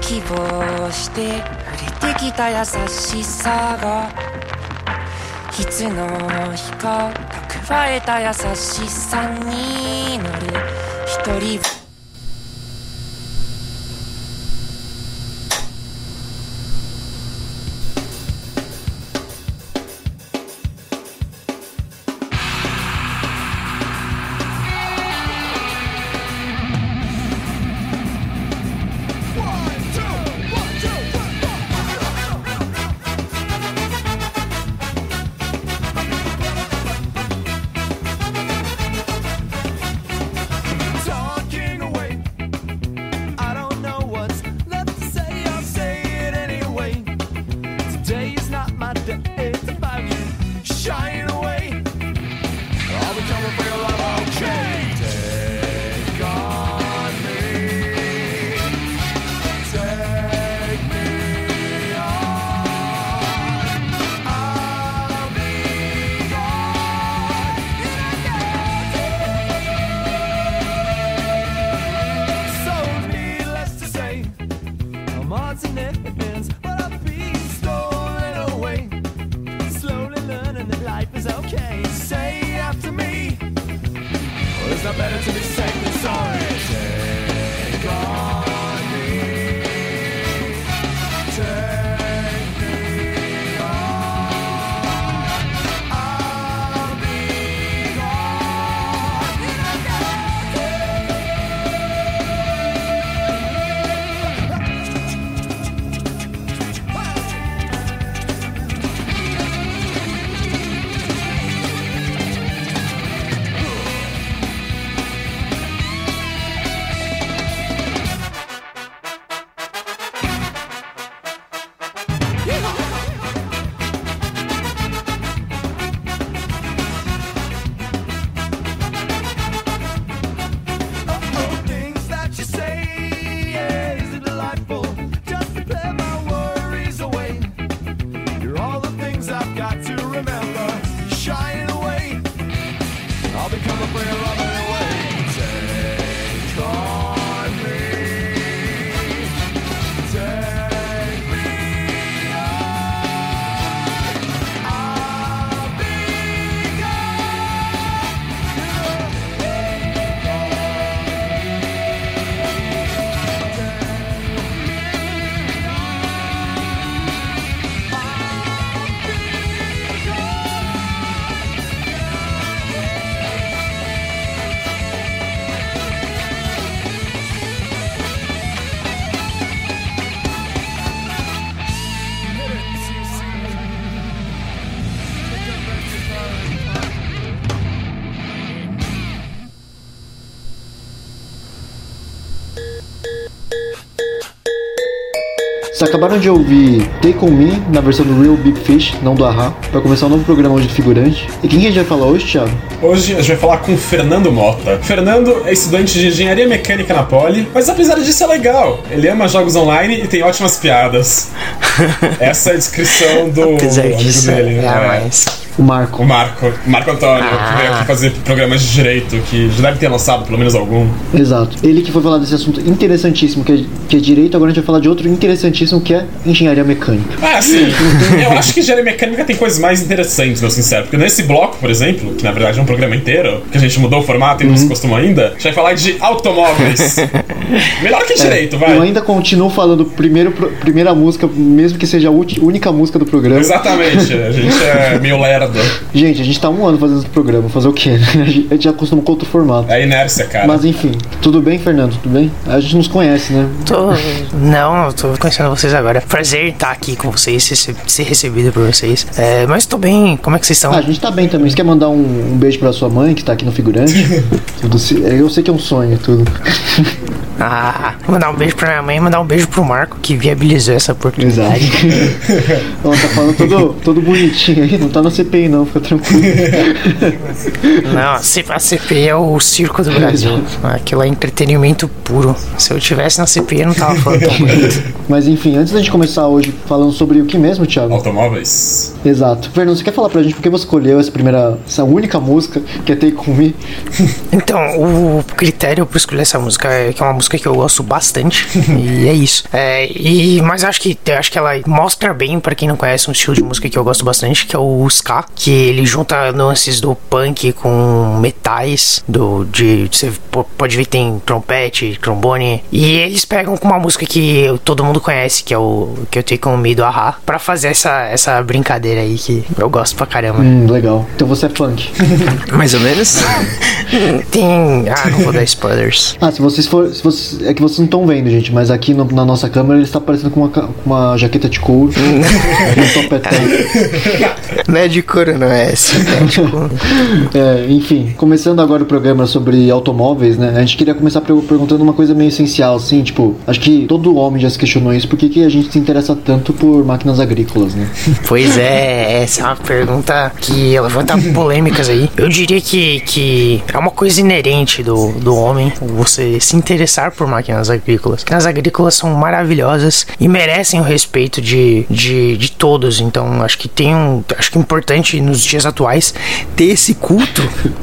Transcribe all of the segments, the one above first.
希望して触れてきた優しさがいつの日か蓄えた優しさに乗る。一人 come up with a rubber. Acabaram de ouvir Take On Me na versão do Real Big Fish, não do Ahá, para começar um novo programa hoje de figurante. E quem que a gente vai falar hoje, Thiago? Hoje a gente vai falar com o Fernando Mota. Fernando é estudante de engenharia mecânica na Poli, mas apesar disso é legal. Ele ama jogos online e tem ótimas piadas. Essa é a descrição do apesar amigo dele. é, né? mas... O Marco. O Marco, Marco Antônio, que Ah. veio aqui fazer programas de direito, que já deve ter lançado pelo menos algum. Exato. Ele que foi falar desse assunto interessantíssimo, que é, que é direito, agora a gente vai falar de outro interessantíssimo, que é engenharia mecânica. Ah, sim. Eu acho que engenharia mecânica tem coisas mais interessantes, meu sincero. Porque nesse bloco, por exemplo, que na verdade é um programa inteiro, que a gente mudou o formato e não se acostumou ainda, a gente vai falar de automóveis. Melhor que direito, vai. Eu ainda continuo falando primeiro, primeira música, mesmo que seja a única música do programa. Exatamente, a gente é meio lerdo. Gente, a gente tá um ano fazendo esse programa, fazer o quê? A gente já acostumou com outro formato. É a inércia, cara. Mas enfim, tudo bem, Fernando? Tudo bem? A gente nos conhece, né? Tô... Não, eu tô conhecendo vocês agora. Prazer estar aqui com vocês, rece- ser recebido por vocês. É, mas tô bem, como é que vocês estão? Ah, a gente tá bem também. Você quer mandar um, um beijo pra sua mãe, que tá aqui no figurante? tudo, se- eu sei que é um sonho, tudo. Ah, mandar um beijo pra minha mãe e mandar um beijo pro Marco que viabilizou essa oportunidade. Tá falando todo, todo bonitinho aí, não tá na CPI não, fica tranquilo. Não, a CPI é o circo do Brasil. Aquilo é entretenimento puro. Se eu tivesse na CPI, eu não tava falando tão bonito. Mas enfim, antes da gente começar hoje falando sobre o que mesmo, Thiago? Automóveis. Exato. Fernando, você quer falar pra gente por que você escolheu essa primeira, essa única música que é Take On Me? Então, o critério pra escolher essa música é que é uma música música que eu gosto bastante. e é isso. É, e, mas acho que, acho que ela mostra bem, para quem não conhece, um estilo de música que eu gosto bastante, que é o ska, que ele junta nuances do punk com metais, do, de, você pode ver que tem trompete, trombone, e eles pegam com uma música que todo mundo conhece, que é o que eu tenho com o do Ahá, pra fazer essa, essa brincadeira aí que eu gosto pra caramba. Hum, legal. Então você é funk. Mais ou menos? tem. Ah, não vou dar spoilers. Ah, se vocês for. Se vocês, é que vocês não estão vendo, gente, mas aqui no, na nossa câmera ele está aparecendo com uma, com uma jaqueta de couro. um topetão. Não é de couro, não é sintético. é, enfim, começando agora o programa sobre automóveis, né? A gente queria começar perguntando uma coisa meio essencial, assim, tipo, acho que todo homem já se questionou isso, por que, que a gente se interessa tanto por máquinas agrícolas, né? Pois é, essa é uma pergunta que levanta polêmicas aí. Eu diria que, que é uma coisa inerente do, do homem você se interessar por máquinas agrícolas. Máquinas agrícolas são maravilhosas e merecem o respeito de, de, de todos. Então, acho que tem um. Acho que é importante nos dias atuais ter esse culto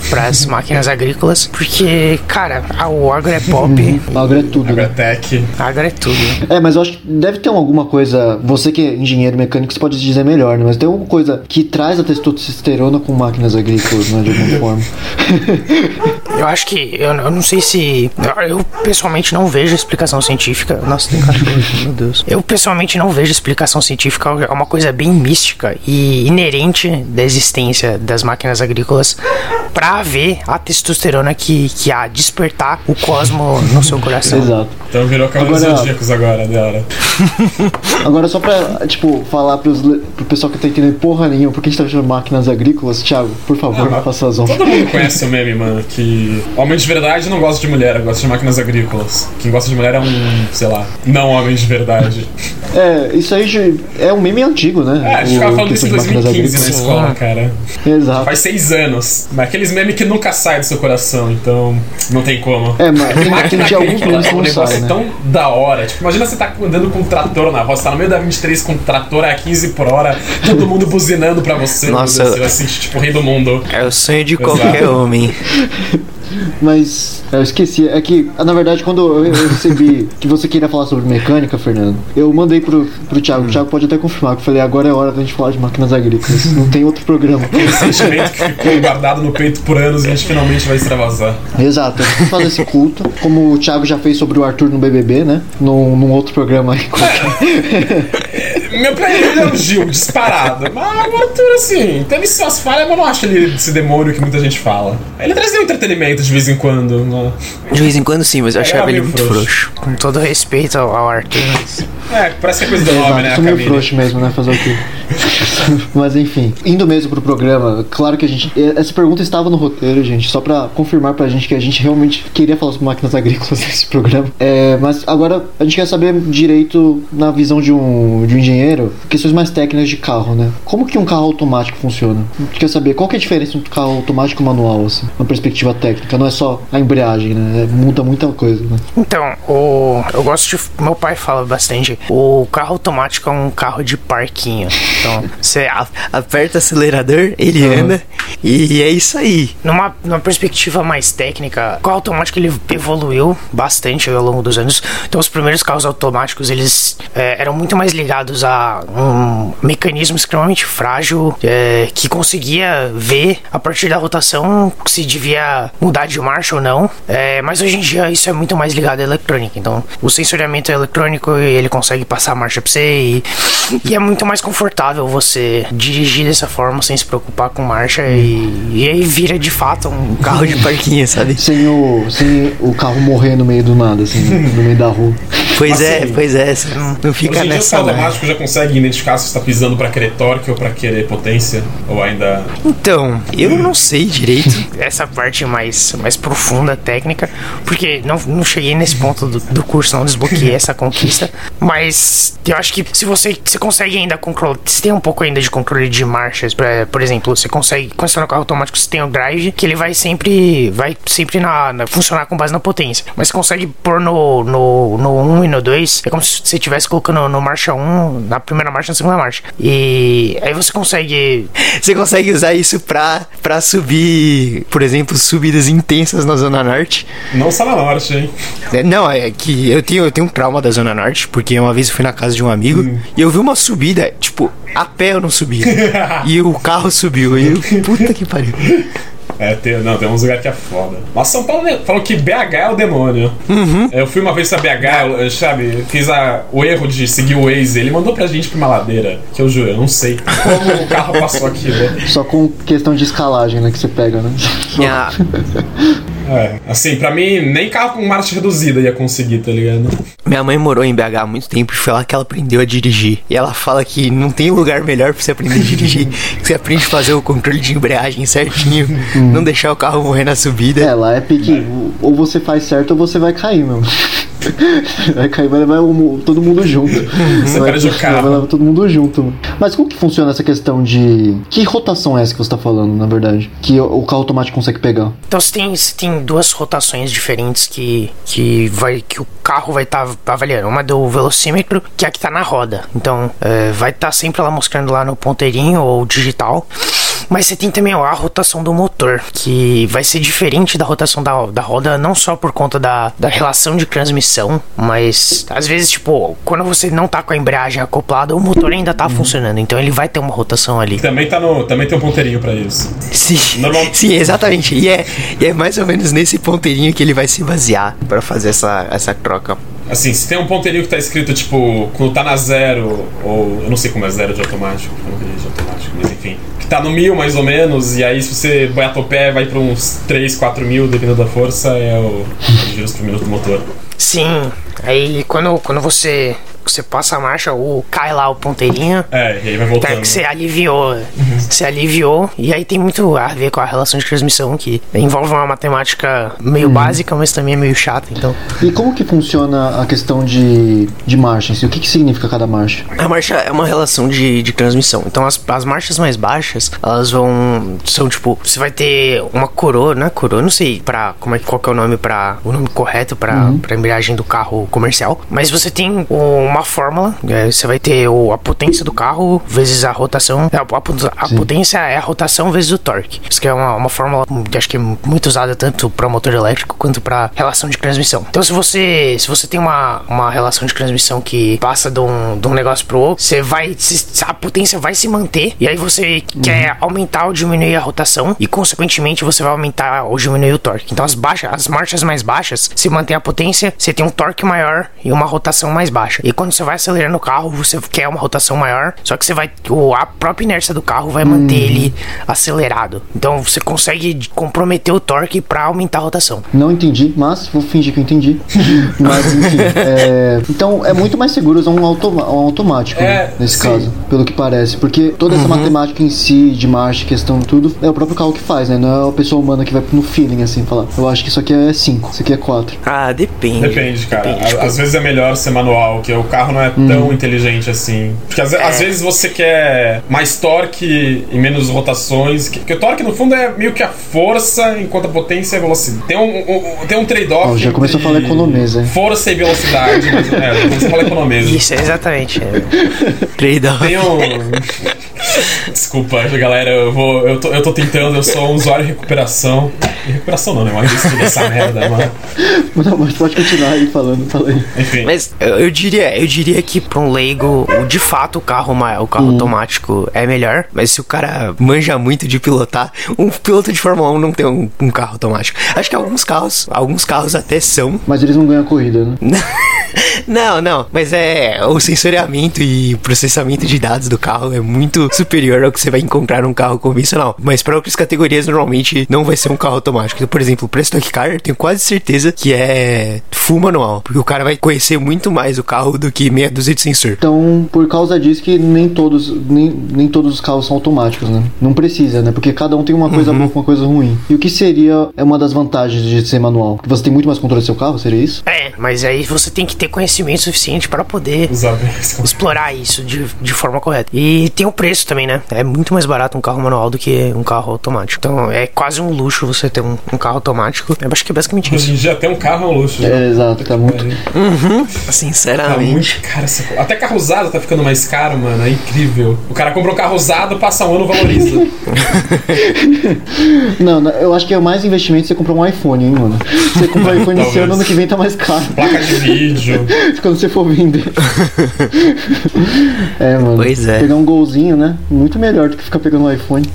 para as máquinas agrícolas, porque, cara, o agro é pop. o agro é tudo. Agro é tech. Agro é tudo. É, mas eu acho que deve ter alguma coisa. Você que é engenheiro mecânico, você pode dizer melhor, né? Mas tem alguma coisa que traz a testosterona com máquinas agrícolas, né? De alguma forma. eu acho que. Eu, eu não sei se. Eu, pessoalmente não vejo explicação científica. Nossa, tem cachorro, meu Deus. Eu pessoalmente não vejo explicação científica. É uma coisa bem mística e inerente da existência das máquinas agrícolas para ver a testosterona que, que há despertar o cosmo no seu coração. Exato. Então virou agora... Zodíacos agora, da hora. agora, só pra, tipo, falar pros, pro pessoal que tá entendendo porra nenhuma, por que a gente tá chamando máquinas agrícolas, Thiago, por favor, ah, faça as honras. Todo mundo conhece o meme, mano, que homem de verdade não gosta de mulher, gosta de máquinas agrícolas. Quem gosta de mulher é um, sei lá, não homem de verdade. É, isso aí é um meme antigo, né? É, a gente ficava falando disso em 2015 na escola, cara. Exato. Faz seis anos. Mas aqueles memes que nunca saem do seu coração, então não tem como. É, mas tem máquina de alguns memes é um negócio sai, né? tão da hora. Tipo, imagina você tá andando com um trator na voz, você tá no meio da 23 com um trator a 15 por hora, todo mundo buzinando pra você. Nossa, você vai sentir, tipo, o rei do mundo. É o sonho de Exato. qualquer homem. Mas eu esqueci. É que, na verdade, quando eu recebi que você queria falar sobre mecânica, Fernando, eu mandei pro, pro Thiago. O Thiago pode até confirmar. Que eu falei, agora é hora da gente falar de máquinas agrícolas. Não tem outro programa. Aquele sentimento que ficou guardado no peito por anos e a gente finalmente vai extravasar. Exato. A gente faz esse culto. Como o Thiago já fez sobre o Arthur no BBB, né? Num, num outro programa aí. É, meu preferido é o Gil, disparado. Mas o Arthur, assim, teve suas falhas, mas eu não acho ele esse demônio que muita gente fala. Ele trazia um entretenimento de vez em quando. Né? De vez em quando sim, mas eu achava ele muito frouxo. frouxo. Com todo respeito ao, ao Arthur. Mas... É, parece que é coisa do nome, né? Sou meio frouxo mesmo, né? Fazer o quê? mas enfim, indo mesmo pro programa, claro que a gente. Essa pergunta estava no roteiro, gente, só pra confirmar pra gente que a gente realmente queria falar sobre máquinas agrícolas nesse programa. É, mas agora a gente quer saber direito, na visão de um, de um engenheiro, questões mais técnicas de carro, né? Como que um carro automático funciona? Quer saber qual que é a diferença entre um carro automático e manual, assim, uma perspectiva técnica. Não é só a embreagem, né? É, muda muita coisa, né? Então, o, eu gosto de. Meu pai fala bastante. O carro automático é um carro de parquinho. Então, você aperta o acelerador, ele uhum. anda e é isso aí. Numa, numa perspectiva mais técnica, o carro automático ele evoluiu bastante ao longo dos anos. Então, os primeiros carros automáticos eles é, eram muito mais ligados a um mecanismo extremamente frágil é, que conseguia ver a partir da rotação se devia mudar de marcha ou não. É, mas hoje em dia isso é muito mais ligado à eletrônica. Então, o sensoriamento é eletrônico e ele consegue passar a marcha pra você e, e é muito mais confortável você dirigir dessa forma sem se preocupar com marcha e, e aí vira de fato um carro de parquinho, sabe? Sem o, sem o carro morrer no meio do nada, assim, no meio da rua. Pois é, assim, é, pois é, você não, não fica nessa. O automático já consegue identificar se está pisando para querer torque ou para querer potência? Ou ainda. Então, eu não sei direito essa parte mais, mais profunda, técnica, porque não, não cheguei nesse ponto do, do curso, não desbloqueei essa conquista. Mas eu acho que se você, você consegue ainda controlar, se tem um pouco ainda de controle de marchas, pra, por exemplo, você consegue, quando você no carro automático, você tem o drive, que ele vai sempre, vai sempre na, na funcionar com base na potência. Mas você consegue pôr no, no, no 1 e no 2, é como se você estivesse colocando no marcha 1, na primeira marcha e na segunda marcha. E aí você consegue. Você consegue usar isso pra, pra subir, por exemplo, subidas intensas na Zona Norte. Não só na norte, hein? É, Não, é que eu tenho, eu tenho um trauma da Zona Norte, porque uma vez eu fui na casa de um amigo e eu vi uma subida, tipo, a pé eu não subia. e o carro subiu. E eu, puta que pariu. É, tem, não, tem uns lugares que é foda. Mas São Paulo né, falou que BH é o demônio. Eu fui uma vez pra BH, eu, sabe, fiz a, o erro de seguir o Waze. Ele mandou pra gente pra uma ladeira, que eu juro, eu não sei como o carro passou aquilo. Só com questão de escalagem, né? Que você pega, né? Minha, É, assim, pra mim, nem carro com marcha reduzida ia conseguir, tá ligado? minha mãe morou em BH há muito tempo e foi lá que ela aprendeu a dirigir. E ela fala que não tem lugar melhor pra você aprender a dirigir. que você aprende a fazer o controle de embreagem certinho, não deixar o carro morrer na subida. É, lá é pique. Ou você faz certo ou você vai cair, meu. Vai cair, vai levar todo mundo junto. Você vai, carro. vai levar todo mundo junto. mano. Mas como que funciona essa questão de. Que rotação é essa que você tá falando, na verdade? Que o, carro automático consegue pegar? Então você tem, você tem duas rotações diferentes que, que, vai, que o carro vai estar avaliando. Uma do velocímetro, que é a que tá na roda. Então é, vai estar sempre lá mostrando lá no ponteirinho ou digital. Mas você tem também a rotação do motor, que vai ser diferente da rotação da, da roda, não só por conta da, da relação de transmissão, mas às vezes, tipo, quando você não tá com a embreagem acoplada, o motor ainda tá funcionando. Então ele vai ter uma rotação ali. Também, tá no, também tem um ponteirinho pra isso. Sim, Normal- sim, exatamente. E é, e é mais ou menos nesse ponteirinho que ele vai se basear pra fazer essa, essa troca. Assim, se tem um ponteirinho que tá escrito, tipo, quando tá na zero, ou eu não sei como é zero de automático, eu não dirigi automático, mas enfim. Tá no mil mais ou menos, e aí se você bate o pé, vai pra uns 3, 4 mil, dependendo da força, é o, os giros minuto do motor. Sim, aí quando, quando você, você passa a marcha, o, cai lá o ponteirinho. É, e aí vai Tá, voltando. que você aliviou. Você aliviou. E aí tem muito a ver com a relação de transmissão, que envolve uma matemática meio básica, mas também é meio chata. Então, E como que funciona a questão de, de marcha? O que, que significa cada marcha? A marcha é uma relação de, de transmissão. então as, as marchas mais baixas, elas vão. São tipo, você vai ter uma coroa, né? Coroa, não sei pra, como é, qual que é o nome para O nome correto pra, pra embreagem do carro comercial. Mas você tem o- uma fórmula, é, você vai ter o, a potência do carro vezes a rotação. é, A, a- a potência é a rotação vezes o torque. Isso que é uma, uma fórmula que acho que é muito usada tanto para motor elétrico quanto para relação de transmissão. Então, se você se você tem uma, uma relação de transmissão que passa de um, de um negócio pro outro, você vai se- a potência vai se manter e aí você quer aumentar ou diminuir a rotação e consequentemente você vai aumentar ou diminuir o torque. Então, as baixas, as marchas mais baixas, se mantém a potência, você tem um torque maior e uma rotação mais baixa. E quando você vai acelerando o carro, você quer uma rotação maior, só que você vai a própria inércia do carro vai manter ele acelerado. Então, você consegue comprometer o torque para aumentar a rotação. Não entendi, mas vou fingir que eu entendi. mas enfim. é, então é muito mais seguro usar um, automa- um automático, né, É, nesse sim. caso, pelo que parece. Porque toda essa matemática em si, de marcha, questão, tudo, é o próprio carro que faz, né? Não é a pessoa humana que vai no feeling, assim, falar. Eu acho que isso aqui é 5, isso aqui é 4. Ah, depende. Depende, cara. Depende, tipo, Às vezes é melhor ser manual, porque o carro não é tão inteligente assim. Porque às, às vezes você quer mais torque e menos rotações. que- Porque o torque, no fundo, é meio que a força, enquanto a potência é a velocidade. Tem um, um- tem um trade-off. Já começou a falar economesa, hein? Força e velocidade. mas, é, começou a falar economesa. Isso, exatamente. é. trade-off. Tem um. Desculpa, galera, eu vou. Eu tô, eu tô tentando, eu sou um usuário de recuperação. Recuperação não, né? Mas isso tudo essa merda, mano. Não, mas pode continuar aí falando, fala aí. Enfim. Mas Eu, eu diria, eu diria que para um leigo, de fato o carro, ma- o carro automático é melhor, Mas se o cara manja muito de pilotar, um piloto de Fórmula 1 não tem um, um carro automático. Acho que alguns carros, alguns carros até são. Mas eles não ganham a corrida, né? Não, não, mas é o sensoriamento e processamento de dados do carro é muito superior ao que você vai encontrar num carro convencional. Mas para outras categorias normalmente não vai ser um carro automático. Então, por exemplo, para Stock Car, eu tenho quase certeza que é full manual, porque o cara vai conhecer muito mais o carro do que meia dúzia de sensor. Então, por causa disso que nem todos, nem, nem todos os carros são automáticos, né? Não precisa, né? Porque cada um tem uma coisa boa com uma coisa ruim. E o que seria é uma das vantagens de ser manual? Que você tem muito mais controle do seu carro, seria isso? É, mas aí você tem que ter conhecimento suficiente para poder explorar isso de, de forma correta. E tem o preço também, né? É muito mais barato um carro manual do que um carro automático. Então é quase um luxo você ter um, um, um carro automático. Eu acho que é basicamente Hoje isso. em dia até um carro é um luxo. É, exato, tá muito. Tá Sinceramente. muito caro essa coisa. Até carro usado tá ficando mais caro, mano. É incrível. O cara compra um carro usado, passa um ano, valoriza. Não, eu acho que é mais investimento você comprar um iPhone, hein, mano. Você comprar um iPhone esse ano, ano que vem tá mais caro. Placa de vídeo. Quando você for vender. é, mano. Pois é. Pegar um golzinho, né? Muito melhor do que ficar pegando um iPhone.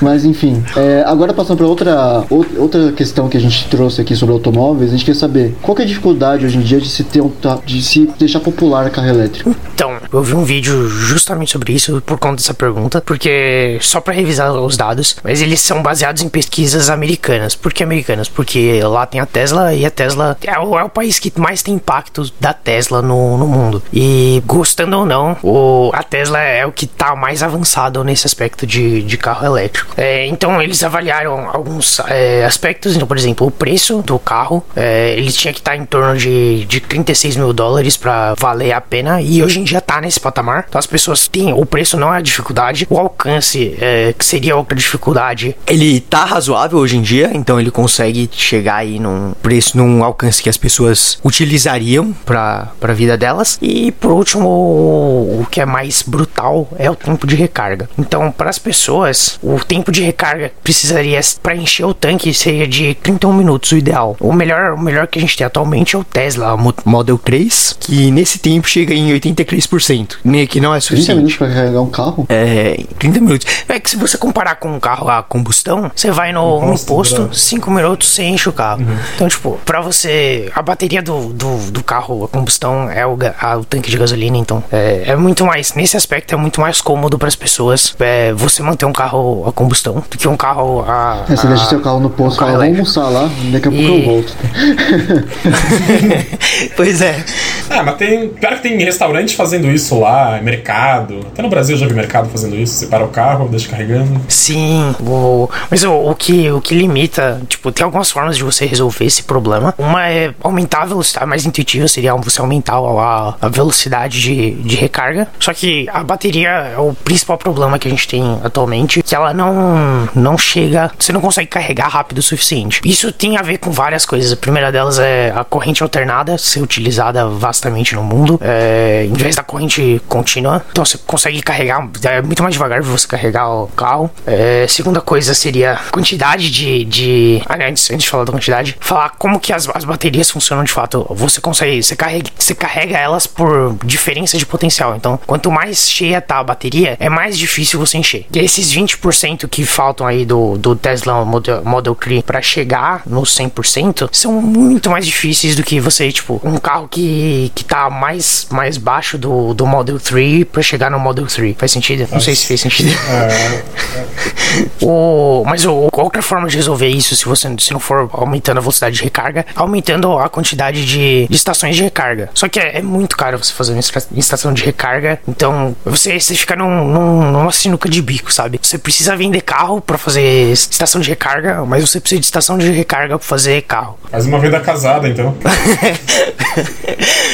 Mas enfim. é, agora passando pra outra, ou- outra questão que a gente trouxe aqui sobre automóveis, a gente quer saber qual que é a dificuldade hoje em dia de se ter um, de se deixar popular a carro elétrico. Então, eu vi um vídeo justamente sobre isso por conta dessa pergunta, porque só pra revisar os dados, mas eles são baseados em pesquisas americanas. Por que americanas? Porque lá tem a Tesla e a Tesla é o, é o país que mais tem impacto da Tesla no, no mundo. E gostando ou não, o, a Tesla é o que tá mais avançado nesse aspecto de, de carro elétrico. É, então eles avaliaram alguns é, aspectos, então, por exemplo, o preço do carro, é, ele tinha que estar em torno de, de 36 mil dólares pra valer a pena, e hoje em dia tá nesse patamar. Então as pessoas têm, o preço não é a dificuldade, o alcance é, que seria outra dificuldade. Ele tá razoável hoje em dia, então ele consegue chegar aí num preço, num alcance que as pessoas utilizariam pra, pra vida delas. E por último, o, que é mais brutal é o tempo de recarga. Então, para as pessoas, o tempo de recarga precisaria para encher o tanque seria de 31 minutos, o ideal. O melhor, o melhor que a gente tem atualmente é o Tesla Mo- Model 3, que nesse tempo chega em 83%, né, que não é 30 minutos suficiente. pra carregar um carro? É, 30 minutos. É que se você comparar com um carro a combustão, você vai no, no posto, posto, bravo. 5 minutos você enche o carro. Então, tipo, pra você. A bateria do, do, do carro a combustão é o, a- o tanque de gasolina, então. É, é muito mais. Nesse aspecto, é muito mais cômodo pras pessoas é, você manter um carro a combustão do que um carro a. É, você a- deixa seu carro no posto e um carro fala, vamos almoçar lá, daqui a pouco E- eu volto. pois é. Ah, mas tem. Pior que tem restaurante fazendo isso lá, mercado. Até no Brasil eu já vi mercado fazendo isso. Você para o carro, deixa carregando. Sim, o, mas o, o que, o que limita, tipo, tem algumas formas de você resolver esse problema. Uma é aumentar a velocidade, mais intuitiva seria você aumentar a, a velocidade de, de recarga. Só que a bateria é o principal problema que a gente tem atualmente, que ela não, não chega, você não consegue carregar rápido o suficiente. Isso tem a ver com várias coisas. A primeira delas é a corrente alternada ser utilizada vastamente no mundo, é, em vez da corrente contínua. Então você consegue carregar, é muito mais devagar você carregar o carro. É, segunda coisa seria quantidade de. de ah, antes, antes de falar da quantidade, falar como que as, as baterias funcionam de fato. Você consegue, você carrega, você carrega elas por diferença de potencial. Então, quanto mais cheia tá a bateria, é mais difícil você encher. E esses 20% que faltam aí do, do Tesla Model, Model 3 para chegar no 100% são muito mais difíceis do que você, tipo, um carro que, que tá mais, mais baixo do, do Model 3 para chegar no Model 3. Faz sentido? Não sei se fez sentido. O, mas o, outra forma de resolver isso, se você se não for aumentando a velocidade de recarga, aumentando a quantidade de, de estações de recarga. Só que é, é muito caro você fazer uma estação de recarga. Então você, você fica num, num- numa sinuca de bico, sabe? Você precisa vender carro pra fazer estação de recarga, mas você precisa de estação de recarga pra fazer carro. Faz uma venda casada, então.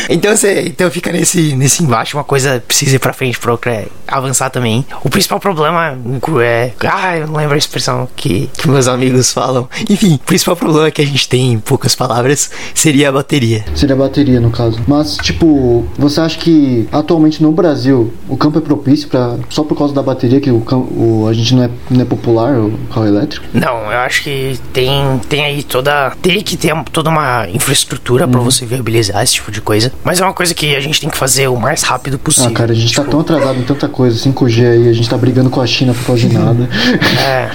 Então você então fica nesse, nesse Embaixo uma coisa precisa ir pra frente pra outra é avançar também. O principal problema é. Ah, eu não lembro a expressão que. que meus amigos falam. Enfim, o principal problema que a gente tem, em poucas palavras, seria a bateria. Seria a bateria, no caso. Mas, tipo, você acha que atualmente no Brasil o campo é propício para só por causa da bateria que o, o a gente não é, não é popular, o carro elétrico? Não, eu acho que tem, tem aí toda. Teria que ter toda uma infraestrutura pra você viabilizar esse tipo de coisa. Mas é uma coisa que a gente tem que fazer o mais rápido possível. Ah, cara, a gente tá Tipo, tão atrasado em tanta coisa, 5G aí, a gente tá brigando com a China por causa de nada. É,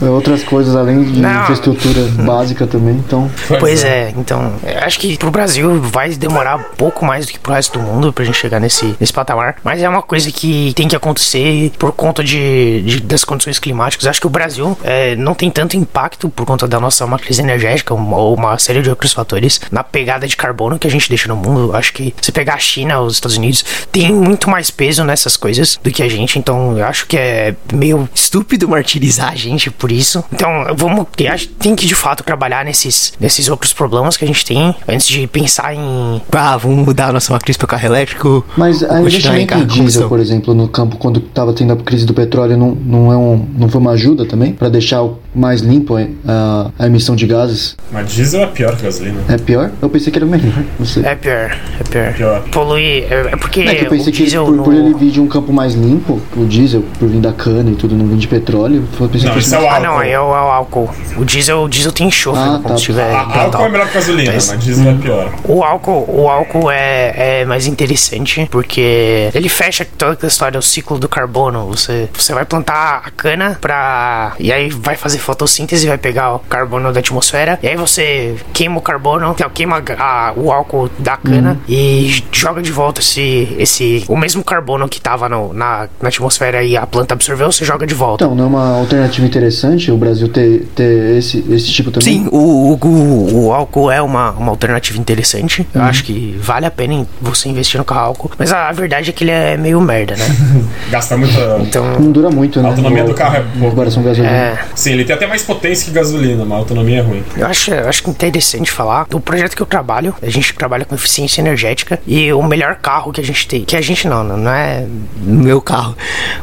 Outras coisas além de Não. infraestrutura básica também, então. pois é, então. Acho que pro Brasil vai demorar um pouco mais do que pro resto do mundo pra gente chegar nesse, nesse patamar. Mas é uma coisa que tem que acontecer por conta de, de- das condições climáticas. Acho que o Brasil é, não tem tanto impacto por conta da nossa matriz energética ou uma série de outros fatores na pegada de carbono que a gente deixa no mundo. Acho que se pegar a China, os Estados Unidos, tem muito mais peso nessas coisas do que a gente. Então eu acho que é meio Estúpido martirizar a gente por isso. Então, vamos. acho Tem que de fato trabalhar nesses, nesses outros problemas que a gente tem antes de pensar em. Ah, vamos mudar a nossa matriz para carro elétrico. Mas a investimento em diesel, por exemplo, no campo, quando tava tendo a crise do petróleo, não, não, é um, não foi uma ajuda também? Pra deixar mais limpo limpo a, a emissão de gases? Mas diesel é pior que gasolina. É pior? Eu pensei que era melhor, não sei. É pior, é pior. Pior. Polui. É, é porque É que eu pensei o que diesel por, no... por ele vir de um campo mais limpo, o diesel, por vir da cana e tudo, não vir de petróleo, eu pensei Não, que isso é o mais- Ah, não, é o, é o álcool. O diesel, o diesel tem enxofre Ah, no tá. combustível A- álcool é melhor que gasolina, Mas- mas diesel é pior. O álcool, o álcool é, é mais interessante porque ele fecha toda aquela história, o ciclo do carbono. Você, você vai plantar a cana pra. E aí vai fazer fotossíntese, vai pegar o carbono da atmosfera. E aí você queima o carbono, então, queima a- o álcool da cana e joga de volta esse, esse. O mesmo carbono que tava no- na, na atmosfera e a planta absorveu, você joga de volta. Então, não é uma alternativa interessante o Brasil ter, ter esse, esse tipo também? Sim, o, o, o- o álcool é uma, uma alternativa interessante. Eu acho que vale a pena você investir no carro álcool. Mas a, a verdade é que ele é meio merda, né? Gasta muita. Então. Não dura muito, né? A autonomia do carro é pouco. comparação com gasolina. É, Sim, ele tem até mais potência que gasolina, mas a autonomia é ruim. eu acho, eu acho que é interessante falar. Do projeto que eu trabalho, a gente trabalha com eficiência energética e o melhor carro que a gente tem, que a gente não, não é meu carro,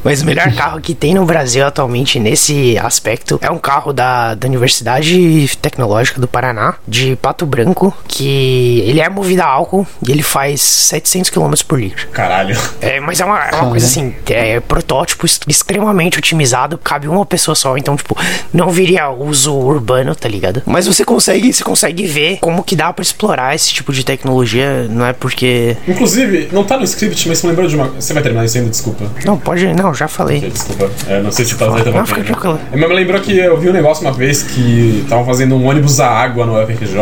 mas o melhor carro que tem no Brasil atualmente nesse aspecto é um carro da, da Universidade Tecnológica do Paraná, de Pato Branco, que ele é movido a álcool e ele faz 700 km por litro. Caralho. É, mas é uma, é uma coisa assim, é protótipo est- extremamente otimizado, cabe uma pessoa só, então, tipo, não viria uso urbano, tá ligado? Mas você consegue, você consegue ver como que dá pra explorar esse tipo de tecnologia, não é porque. Inclusive, não tá no script, mas você me lembrou de uma. Você vai terminar isso ainda, desculpa. Não, pode. Não, já falei. Desculpa. É, não sei se tá azeitando Não, fica tranquilo. Mas me lembrou que eu vi um negócio uma vez que estavam fazendo um ônibus a água no FRJ.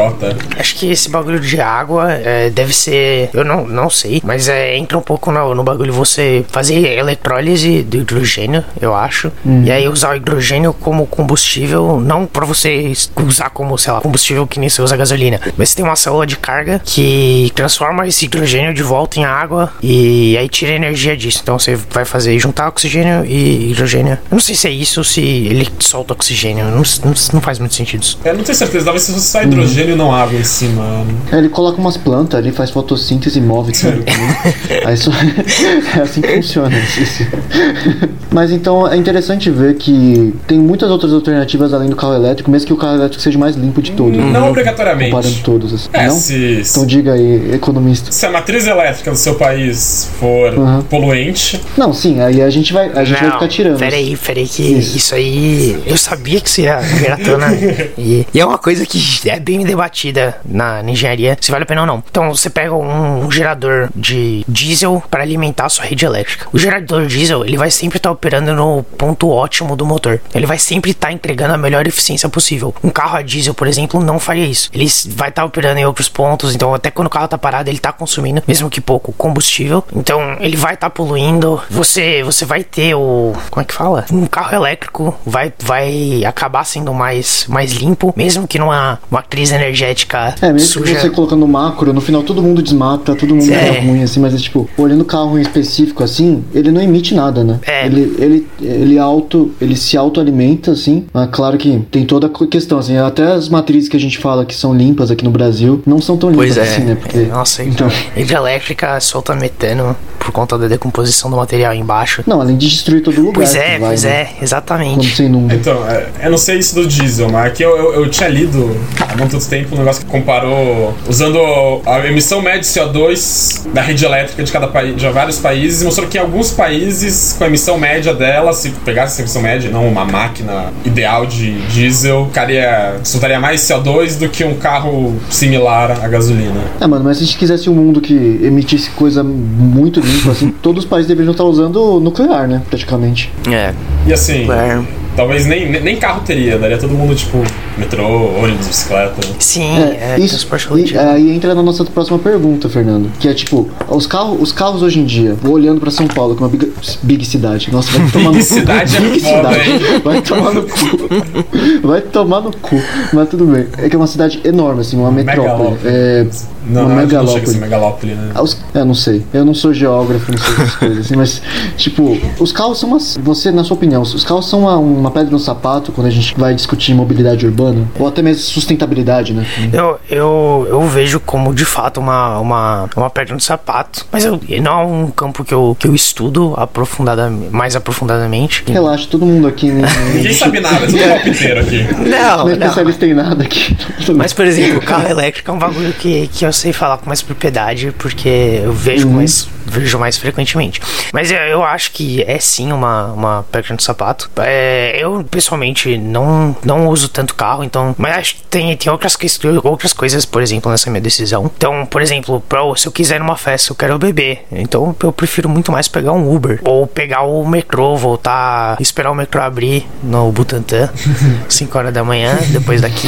Acho que esse bagulho de água é, deve ser. Eu não, não sei, mas é, entra um pouco no, no bagulho você fazer eletrólise do hidrogênio, eu acho. E aí usar o hidrogênio como combustível, não pra você usar como, sei lá, combustível que nem você usa gasolina. Mas você tem uma célula de carga que transforma esse hidrogênio de volta em água e aí tira a energia disso. Então você vai fazer juntar oxigênio e hidrogênio. Eu não sei se é isso ou se ele solta oxigênio. Não, não, não faz muito sentido isso. Eu não tenho certeza, talvez se só hidrogênio e não água em cima. É, ele coloca umas plantas ali, faz fotossíntese e move tudo. Aí só... é assim que funciona. Mas então é interessante ver que tem muitas outras alternativas além do carro elétrico, mesmo que o carro elétrico seja o mais limpo de todos. Não obrigatoriamente. Comparando todos. Assim. É, não? se, Então diga aí, economista. se a matriz elétrica do seu país for Uhum. poluente, Não, sim, aí a gente vai, a gente vai ficar tirando. Peraí, peraí, que Isso. isso, aí. Eu sabia que isso ia vir à tona. e, e é uma coisa que é bem debatida na, na engenharia, se vale a pena ou não. Então você pega um, um gerador de diesel para alimentar a sua rede elétrica. O gerador diesel, ele vai sempre estar operando no ponto ótimo do motor. Ele vai sempre estar entregando a melhor eficiência possível. Um carro a diesel, por exemplo, não faria isso. Ele vai estar operando em outros pontos, então até quando o carro tá parado, ele tá consumindo, mesmo que pouco, combustível. Então ele vai estar poluindo. Você, você vai ter o. Como é que fala? Um carro elétrico vai, vai acabar sendo mais, mais limpo, mesmo que numa matriz energética É, mesmo suja. que você colocando macro, no final todo mundo desmata, todo mundo É. ruim, assim, mas tipo, olhando o carro em específico assim, ele não emite nada, né? É. Ele, ele, ele auto, ele se autoalimenta, assim. Mas claro que tem toda a questão, assim, até as matrizes que a gente fala que são limpas aqui no Brasil, não são tão limpas Pois é. assim, né? Porque, Nossa, então, hidrelétrica solta metano por conta da decomposição do material embaixo. não, além de destruir todo lugar. Pois é, vai, pois né? é, Quando exatamente. você inunda. Então, é, eu não sei isso do diesel, mas aqui eu, eu, eu tinha lido há muito tempo um negócio que comparou usando a emissão média de CO2 da rede elétrica de cada país, de vários países, e mostrou que em alguns países, com a emissão média dela, se pegasse essa emissão média, não uma máquina ideal de diesel, ficaria, soltaria mais CO2 do que um carro similar à gasolina. É, mano, mas se a gente quisesse um mundo que emitisse coisa muito limpa, assim, todos os países deveriam estar usando nuclear, né? Praticamente. É. E assim, É. talvez nem, nem carro teria, daria todo mundo tipo metrô, ônibus, bicicleta. Sim, é, isso, transporte e, aí entra na nossa próxima pergunta, Fernando. Que é tipo, os carros, os carros hoje em dia, vou olhando pra São Paulo, que é uma big, big cidade. Nossa, vai tomar no cu. cidade é Big foda, cidade. hein? Vai tomar no cu. Vai tomar no cu. Mas tudo bem. É que é uma cidade enorme, assim, uma metrópole. É, Não, uma não, não a ser megalópole. megalópole, né? Ah, os- Eu não sei. Eu não sou geógrafo, não sei essas coisas assim, mas, tipo, os carros são uma. Você, na sua opinião, os carros são uma, uma pedra no sapato quando a gente vai discutir mobilidade urbana? Ou até mesmo sustentabilidade, né? Eu, eu, eu vejo como de fato uma, uma, uma pedra no sapato. Mas eu, não é um campo que eu, que eu estudo aprofundadamente, mais aprofundadamente. Relaxa, todo mundo aqui, né? Ninguém sabe nada, é tudo palpiteiro aqui. Não, Não é não. especialista em nada aqui. Mas, por exemplo, o carro elétrico é um bagulho que, que eu sei falar com mais propriedade, porque eu vejo mais, vejo mais frequentemente. Mas eu, eu acho que é sim uma, uma pedra no sapato. É, eu, pessoalmente, não, não uso tanto carro, então. Mas acho que tem, tem outras, outras coisas, por exemplo, nessa minha decisão. Então, por exemplo, pra, se eu quiser ir numa festa, eu quero beber. Então, eu prefiro muito mais pegar um Uber. Ou pegar o metrô, voltar, esperar o metrô abrir no Butantã, 5 horas da manhã, depois daqui.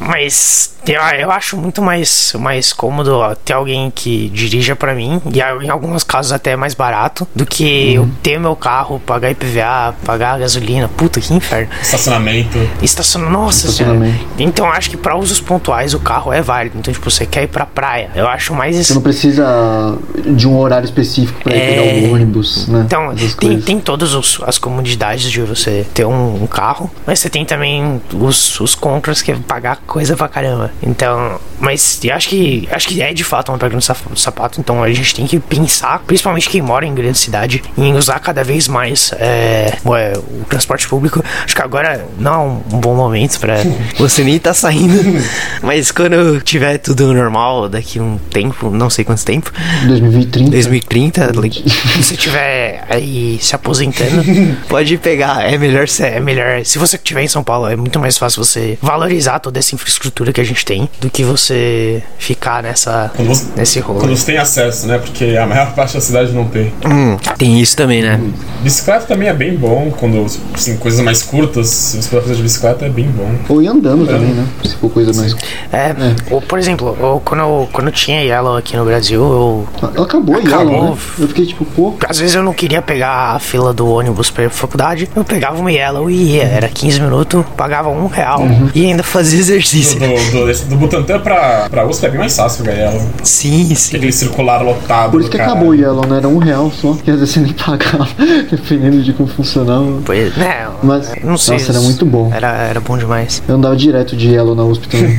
Mas eu, eu acho muito mais, mais cômodo ter alguém que dirija pra mim, e em alguns casos até mais barato, do que eu ter meu carro, pagar IPVA, pagar gasolina. Puta, que inferno. Estacionamento. Estaciona, nossa senhora. Estacionamento. Então acho que pra usos pontuais o carro é válido. Então, tipo, você quer ir pra praia. Eu acho mais. Você não precisa de um horário específico pra ir É. pegar o ônibus, né? Então, tem, tem todas os- as comodidades de você ter um, um carro, mas você tem também os, os contras que é pagar coisa pra caramba. Então, mas eu acho que acho que é de fato uma pedra no sapato, então a gente tem que pensar, principalmente quem mora em grande cidade, em usar cada vez mais é, o- o transporte público. Acho que agora não é um, bom momento pra. Você nem tá saindo. Mas quando tiver tudo normal, daqui um tempo, não sei quanto tempo, 2030. 2030, Se você estiver aí se aposentando, pode pegar. É melhor ser. é melhor. Se você estiver em São Paulo, é muito mais fácil você valorizar toda essa infraestrutura que a gente tem do que você ficar nessa Quando você, nesse rolo. quando você tem acesso, né? Porque a maior parte da cidade não tem. Hum, tem isso também, né? Bicicleta também é bem bom. Quando, assim, coisas mais curtas, se você fazer de bicicleta, é bem bom. Ou ir andando também, né? Se for coisa mais. É, ou por exemplo, ou quando eu, quando eu tinha Yellow aqui no Brasil, eu Ela acabou, e Acabou. ela, né? Eu fiquei tipo, pô. às vezes eu não queria pegar a fila do ônibus pra ir pra faculdade, eu pegava uma Yellow e ia, era 15 minutos, pagava um real e ainda fazia Do, exercício. do, do, esse- do Butantã pra, pra USP é bem mais fácil pegar ela. Sim, sim. aquele circular lotado. Por isso que caralho. acabou o Yellow, né? Era um real só. Que às vezes você nem pagava, dependendo de como funcionava. Pois, né, Mas, não sei. nossa, era muito bom. Era, era bom demais. Eu andava direto de Yellow na USP também.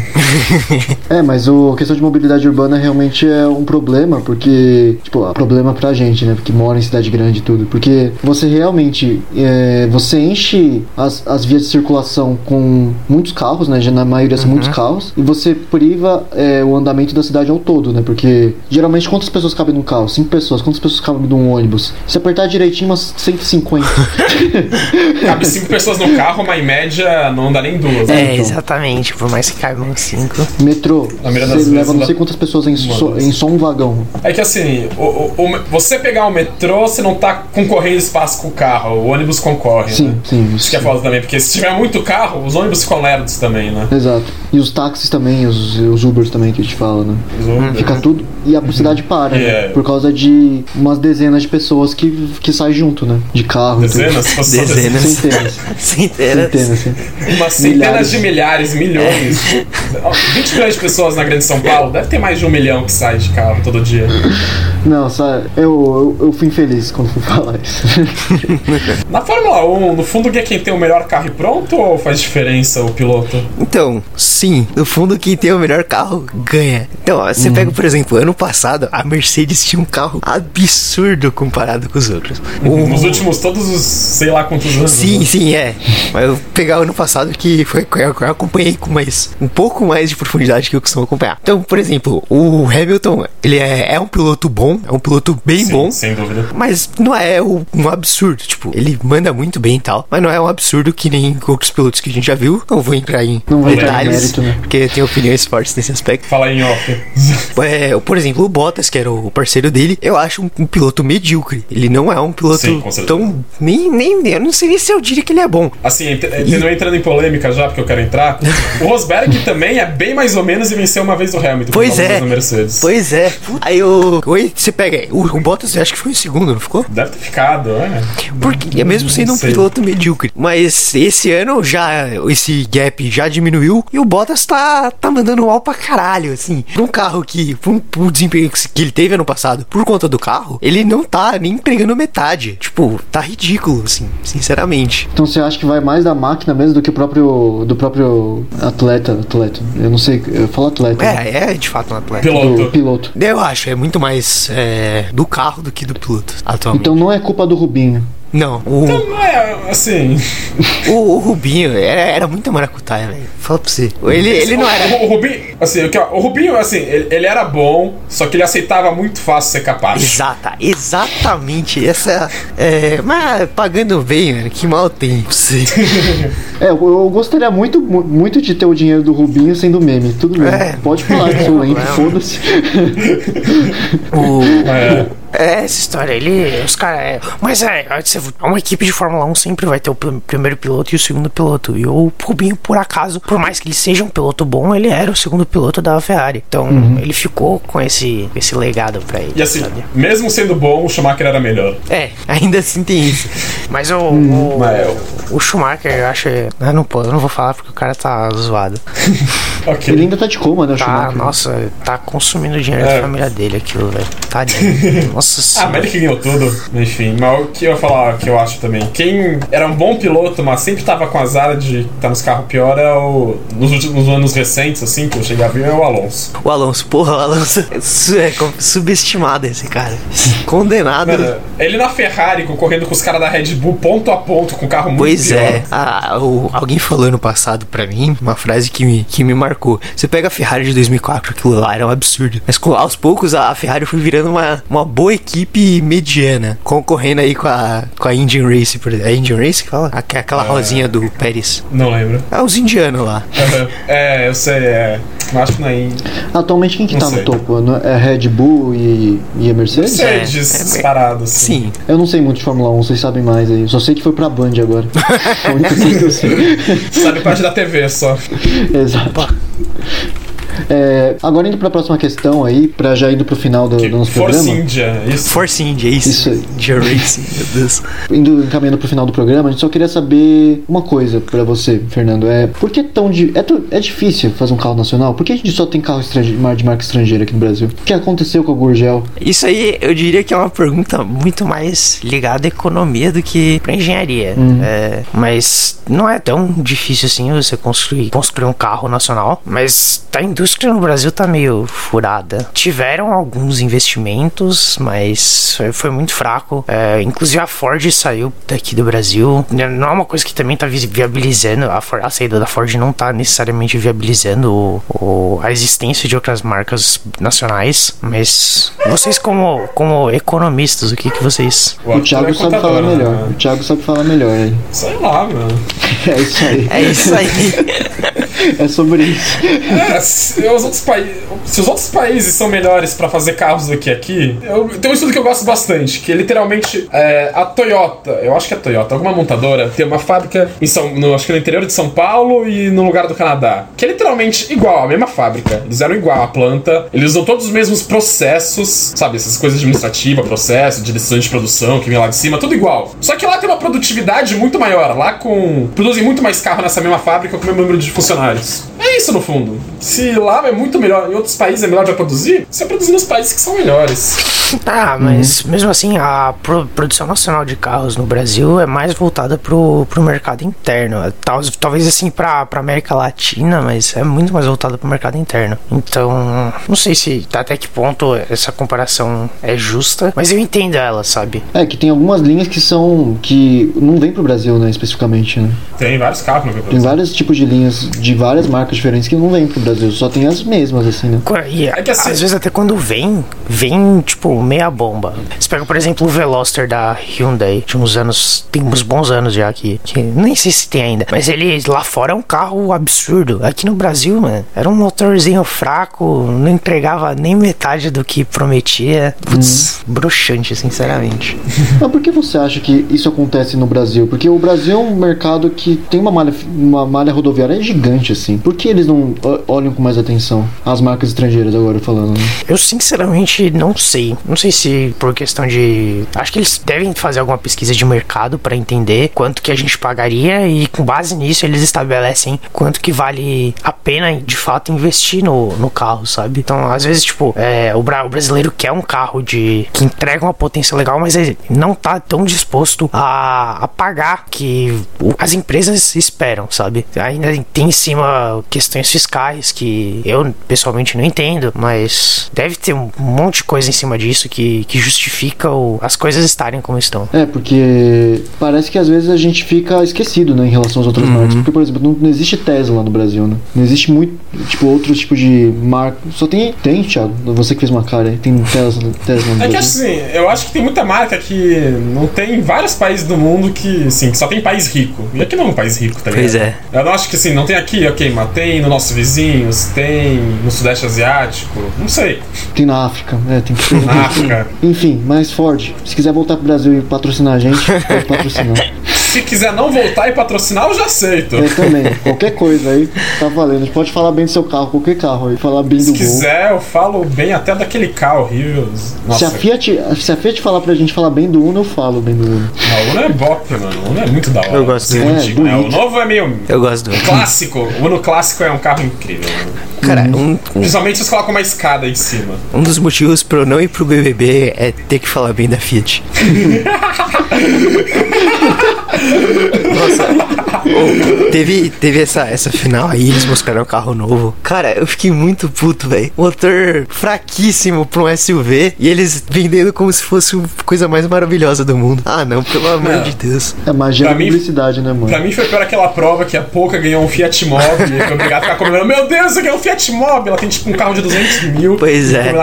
é, mas o, a questão de mobilidade urbana realmente é um problema, porque, tipo, é um problema pra gente, né? Porque mora em cidade grande e tudo. Porque você realmente, é, você enche as, as vias de circulação com muitos carros, né? Já na maioria são muitos carros. E você priva é, o andamento da cidade ao todo, né? Porque, geralmente, quantas pessoas cabem num carro? Cinco pessoas. Quantas pessoas cabem num ônibus? Se apertar direitinho, umas 150. Cabe cinco pessoas no carro, mas em média não dá nem duas. né? É, então. exatamente. Por mais que caibam cinco. Metrô, você leva não sei quantas pessoas em, só, duas. em só um vagão. É que assim, o, o- o- você pegar o metrô, você não tá concorrendo espaço com o carro, o ônibus concorre. Sim, né? sim, Isso que é foda também, porque se tiver muito carro, os ônibus ficam lerdos também, né? Exato. E os táxis também, os, os Ubers também que a gente fala, né? Uber. Fica tudo. E a cidade para, né? É. Por causa de umas dezenas de pessoas que, que saem junto, né? De carro. e tudo. Dezenas? Dezenas. Centenas. Centenas. Centenas. Umas centenas Milhares. de milhares, milhões. 20 milhões de pessoas na grande São Paulo, deve ter mais de um milhão que sai de carro todo dia. Não, sabe, eu, eu, eu fui infeliz quando fui falar isso. Na Fórmula 1, no fundo, quem é quem tem o melhor carro e pronto ou faz diferença o piloto? Então, sim, no fundo, quem tem o melhor carro ganha. Então, ó, Uhum. você pega, por exemplo, ano passado, a Mercedes tinha um carro absurdo comparado com os outros. O- Nos últimos todos os sei lá quantos anos. Sim, né? sim, é. Mas eu pegar o ano passado que foi que eu acompanhei com mais um pouco mais de profundidade que eu costumo acompanhar. Então, por exemplo, o Hamilton, ele é, é um piloto bom, é um piloto bem Sim, bom. Sem dúvida. Mas não é um absurdo, tipo, ele manda muito bem e tal, mas não é um absurdo que nem outros pilotos que a gente já viu. Não vou entrar em Não detalhes, mérito, né? porque eu tenho opiniões fortes nesse aspecto. Fala aí em off. É, por exemplo, o Bottas, que era o parceiro dele, eu acho um, um piloto medíocre. Ele não é um piloto Sim, tão. Nem, nem. Eu não sei nem se eu diria que ele é bom. Assim, ent- ent- não entrando em polêmica já, porque eu quero entrar. O Rosberg também é bem mais ou menos e venceu uma vez o Hamilton. Pois é. Pois é. Aí o. Oi, você pega. O, o Bottas, eu acho que foi o segundo, não ficou? Deve ter ficado, é. Porque, mesmo sendo um piloto medíocre. Mas esse ano já, esse gap já diminuiu e o Bottas tá, tá mandando mal pra caralho, assim. Pra um carro que, pra um, pro desempenho que que ele teve ano passado, por conta do carro, ele não tá nem entregando metade. Tipo, tá ridículo, assim, sinceramente. Então você acha que vai mais da máquina mesmo do que o próprio do próprio atleta, atleta. Eu não sei, eu falo atleta. né? É, é de fato um atleta. Do Piloto. piloto. Eu acho, é muito mais é, do carro do que do piloto, atualmente. Então não é culpa do Rubinho. Não, o, Não é, assim. o, o Rubinho era, era muita maracutaia, velho. Fala pra você. Ele, ele não era. O, o Rubinho, assim, o, que, ó, o Rubinho, assim, ele, ele era bom, só que ele aceitava muito fácil ser capaz. Exata, exatamente. Essa. É, mas pagando bem, velho, que mal tem pra você. É, eu, eu gostaria muito, mu- muito de ter o dinheiro do Rubinho sendo meme. Tudo bem. É. Pode falar que sou lento, Problema. foda-se. O, É. É, essa história, ele. Os caras. É, mas é, você- uma equipe de Fórmula 1 sempre vai ter o pr- primeiro piloto e o segundo piloto. E o Rubinho, por acaso, por mais que ele seja um piloto bom, ele era o segundo piloto da Ferrari. Então, ele ficou com esse, esse legado pra ele. E assim, sabe? mesmo sendo bom, o Schumacher era melhor. é, ainda assim tem isso. Mas o, o, Mas- o Schumacher, eu acho. Eu não, eu não vou falar porque o cara tá zoado. Ok. Ele ainda tá de coma, né, o Tá, Schumacher? nossa, tá consumindo dinheiro É. da família dele aquilo, velho. Tadinho. Nossa Ah, senhora. mas ele que ganhou tudo. Enfim, mas o que eu ia falar, que eu acho também. Quem era um bom piloto, mas sempre tava com azar de estar nos carros pior, é o. Nos últimos anos recentes, assim, que eu cheguei a ver, é o Alonso. O Alonso, porra, o Alonso é subestimado esse cara. Condenado. Mano, ele na Ferrari, concorrendo com os caras da Red Bull ponto a ponto, com o carro muito Pois pior. é, Ah, o- alguém falou no passado pra mim uma frase que me, que me marcou. Você pega a Ferrari de 2004, aquilo lá era um absurdo. Mas com- aos poucos a, Ferrari foi virando uma, uma boa equipe mediana, concorrendo aí com a, com a Indian Race, por exemplo. É Indian Race que fala? Aque- Aquela rosinha do Pérez. Não lembro. É os indianos lá. Aham. é, eu sei, é. Mas acho que não é. Atualmente quem que Não tá sei. no topo? Não É Red Bull e, e a Mercedes? Mercedes é, disparado, assim. Sim. Eu não sei muito de Fórmula 1, vocês sabem mais aí. Só sei que foi pra Band agora. É a única coisa que eu sei. Sabe parte da TV só. Exato. É, agora indo pra próxima questão aí, pra já indo pro final do, do nosso Force programa. India, isso. Force India, isso. Isso aí. India Racing, meu Deus. Indo encaminhando pro final do programa, a gente só queria saber uma coisa pra você, Fernando. É por que tão di é, é difícil fazer um carro nacional? Por que a gente só tem carro de marca estrangeira aqui no Brasil? O que aconteceu com a Gurgel? Isso aí eu diria que é uma pergunta muito mais ligada à economia do que pra engenharia. É, mas não é tão difícil assim você construir, construir um carro nacional. Mas a indústria no Brasil tá meio furada. Tiveram alguns investimentos, mas foi, muito fraco. É, inclusive a Ford saiu daqui do Brasil. Não é uma coisa que também tá vi- viabilizando. A, For- a saída da Ford não tá necessariamente viabilizando o- o- a existência de outras marcas nacionais. Mas vocês, como, como economistas, o que, que vocês. O Thiago é sabe contador, falar melhor. né? O Thiago sabe falar melhor aí. Sei lá, mano. É isso aí. É isso aí. É sobre isso. É, os outros países. Se os outros países são melhores pra fazer carros do que aqui, eu, tem um estudo que eu gosto bastante, que é literalmente é, a Toyota, eu acho que é a Toyota, alguma montadora, tem uma fábrica em São, no, acho que no interior de São Paulo e no lugar do Canadá, que é literalmente igual, a mesma fábrica. Eles eram igual a planta, eles usam todos os mesmos processos, sabe, essas coisas administrativas, processo, de decisões de produção que vem lá de cima, tudo igual. Só que lá tem uma produtividade muito maior, lá com produzem muito mais carro nessa mesma fábrica com o mesmo número de funcionários. É isso no fundo. Se lá é muito melhor, em outros países é melhor pra produzir, você produzir nos países que são melhores. Ah, mas mesmo assim, a pro- produção nacional de carros no Brasil é mais voltada pro, pro mercado interno. Tal- Talvez assim pra, pra América Latina, mas é muito mais voltada pro mercado interno. Então, não sei se até que ponto essa comparação é justa, mas eu entendo ela, sabe? É que tem algumas linhas que são. que não vem pro Brasil, né? Especificamente, né? Tem vários carros no Tem Brasil. vários tipos de linhas de várias marcas diferentes que não vêm pro Brasil. Só tem as mesmas, assim, né? E É que assim- às vezes até quando vem, vem tipo meia bomba. Você pega, por exemplo, o Veloster da Hyundai, de uns anos, tem uns bons anos já aqui, que nem sei se tem ainda, mas ele lá fora é um carro absurdo. Aqui no Brasil, mano, era um motorzinho fraco, não entregava nem metade do que prometia. Putz, broxante, sinceramente. Mas por que você acha que isso acontece no Brasil? Porque o Brasil é um mercado que tem uma malha, uma malha rodoviária gigante, assim. Por que eles não olham com mais atenção? As marcas estrangeiras, agora falando, né? Eu sinceramente não sei, Não sei se por questão de. Acho que eles devem fazer alguma pesquisa de mercado para entender quanto que a gente pagaria e com base nisso eles estabelecem quanto que vale a pena de fato investir no, no carro, sabe? Então, às vezes, tipo, é, o, bra o brasileiro quer um carro de que entrega uma potência legal, mas ele não tá tão disposto a, a pagar que as empresas esperam, sabe? Ainda tem em cima questões fiscais que eu pessoalmente não entendo, mas deve ter um monte de coisa em cima disso que, que justifica o, as coisas estarem como estão. É, porque parece que às vezes a gente fica esquecido, né, em relação às outras marcas. Porque, por exemplo, não, não existe Tesla no Brasil, né? Não existe muito, tipo, outros tipos de marca. Só tem, tem, Thiago, você que fez uma cara aí, tem Tesla, Tesla no É que Brasil. assim, eu acho que tem muita marca que não tem em vários países do mundo que, assim, que só tem país rico. E aqui não é um país rico também. Pois é. Eu não acho que assim, não tem aqui, ok, mas tem no nosso vizinhos, tem no Sudeste Asiático, não sei, Tem na África, é, tem que. Enfim, mas Ford, se quiser voltar pro Brasil e patrocinar a gente, pode patrocinar. Se quiser não voltar e patrocinar, eu já aceito. Eu também. Qualquer coisa aí, tá valendo. A gente pode falar bem do seu carro, qualquer carro aí. Falar bem Se do Gol. quiser, eu falo bem até daquele carro horrível. Se Nossa, a, Fiat, se a Fiat falar pra gente falar bem do Uno, eu falo bem do Uno. a Uno é bop, mano. O Uno é muito da hora. Eu gosto Assim, dele. o antigo, É, né? O novo é meio Eu gosto do. clássico. O Uno clássico é um carro incrível. mano. Cara, um, um, Principalmente se coloca uma escada em cima. um dos motivos pra eu não ir pro BBB é ter que falar bem da Fiat. Nossa, ô, teve, teve essa, essa final aí, eles mostraram um carro novo. Cara, eu fiquei muito puto, velho. Motor fraquíssimo pra um SUV e eles vendendo como se fosse a coisa mais maravilhosa do mundo. Ah, não, pelo amor Não. de Deus. É magia Pra da mim- publicidade, né, mano? Pra mim foi pior aquela prova que a Pouca ganhou um Fiat Mobi e foi obrigado a ficar comemorando. Meu Deus, você ganhou um Fiat Mobi! Ela tem tipo um carro de 200 mil. Pois é.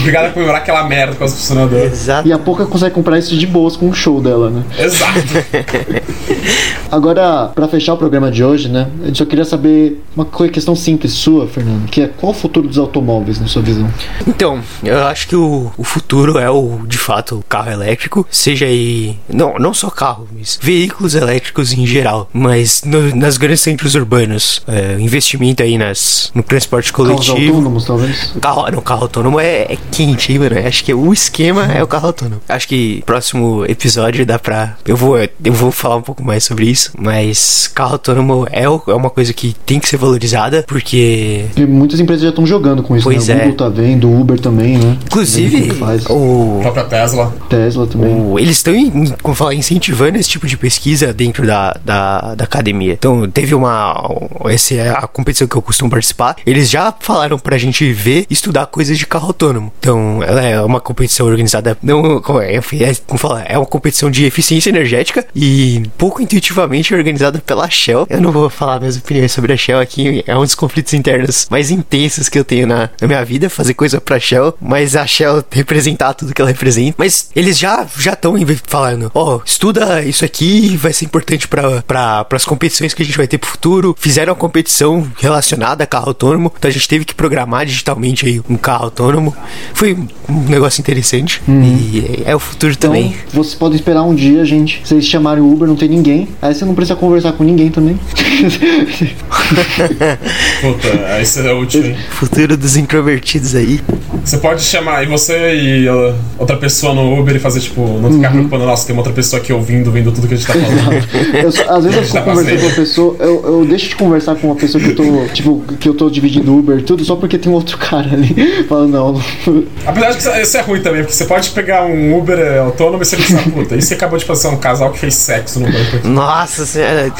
Obrigado a comemorar aquela merda com os funcionadores. Exato. E a pouca consegue comprar isso de boas com o show dela, né? Exato. Agora, pra fechar o programa de hoje, né? Gente só queria saber uma questão simples sua, Fernando, que é qual o futuro dos automóveis, na sua visão? Então, eu acho que o, o futuro é o, de fato, o carro elétrico, seja aí, não, não só carro, mas veículos elétricos em geral, mas no- nas grandes centros urbanos, é, investimento aí nas, no transporte Carros coletivo. autônomos, talvez? Carro, não, carro autônomo é, é quente, hein, mano? Acho que o esquema é o carro autônomo. Acho que próximo episódio dá pra. Eu vou, eu vou falar um pouco mais sobre isso, mas carro autônomo é, é uma coisa que tem que ser valorizada, porque Porque muitas empresas já estão jogando com isso, Pois né? O é. Google tá vendo, Uber também, né? Inclusive, o, A própria Tesla. Tesla também. o- eles estão, in- como falar, incentivando esse tipo de pesquisa dentro da, da, da academia. Então, teve uma. Essa é a competição que eu costumo participar. Eles já falaram pra gente ver e estudar coisas de carro autônomo. Então, ela é uma competição organizada. Não, como é, é, como falar, é uma competição de eficiência energética e pouco intuitivamente organizada pela Shell. Eu não vou falar minhas opiniões sobre a Shell aqui, é um dos conflitos internos mais intensos que eu tenho na, na minha vida, fazer coisa pra Shell, mas a Shell representar tudo que ela representa. Mas eles já já estão falando, ó, estuda isso aqui, vai ser importante pra para as competições que a gente vai ter pro futuro. Fizeram uma competição relacionada a carro autônomo, então a gente teve que programar digitalmente aí um carro autônomo. Foi um negócio interessante e é o futuro Então, também. vocês podem esperar um dia, gente. Vocês chamarem o Uber, não tem ninguém. Aí você não precisa conversar com ninguém também. Puta, isso é útil, hein? Futuro dos introvertidos aí. Você pode chamar e você e uh, outra pessoa no Uber e fazer, tipo, não Uhum. ficar preocupando, nossa, tem uma outra pessoa aqui ouvindo, vendo tudo que a gente tá falando. Só- às vezes eu fico Tá conversando com uma pessoa, eu, eu deixo de conversar com uma pessoa que eu tô, tipo, que eu tô dividindo Uber e tudo, só porque tem um outro cara ali. Fala, não, não. Apesar de que isso- é ruim também, porque você pode pegar um Uber é, autônomo e você pensa, puta, e você acabou de fazer um casal que fez sexo no banco aqui. Nossa senhora.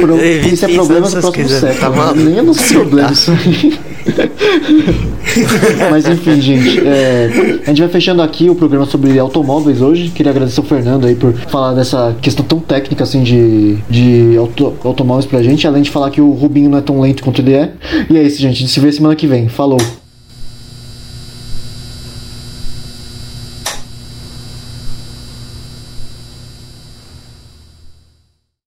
Pro, isso é problema do próximo século. tá né? Nem é nosso problema isso aí. Mas enfim, gente, é, a gente vai fechando aqui o programa sobre automóveis hoje. Queria agradecer ao Fernando aí por falar dessa questão tão técnica assim de, de auto, automóveis pra gente. Além de falar que o Rubinho não é tão lento quanto ele é. E é isso, gente. A gente se vê semana que vem. Falou!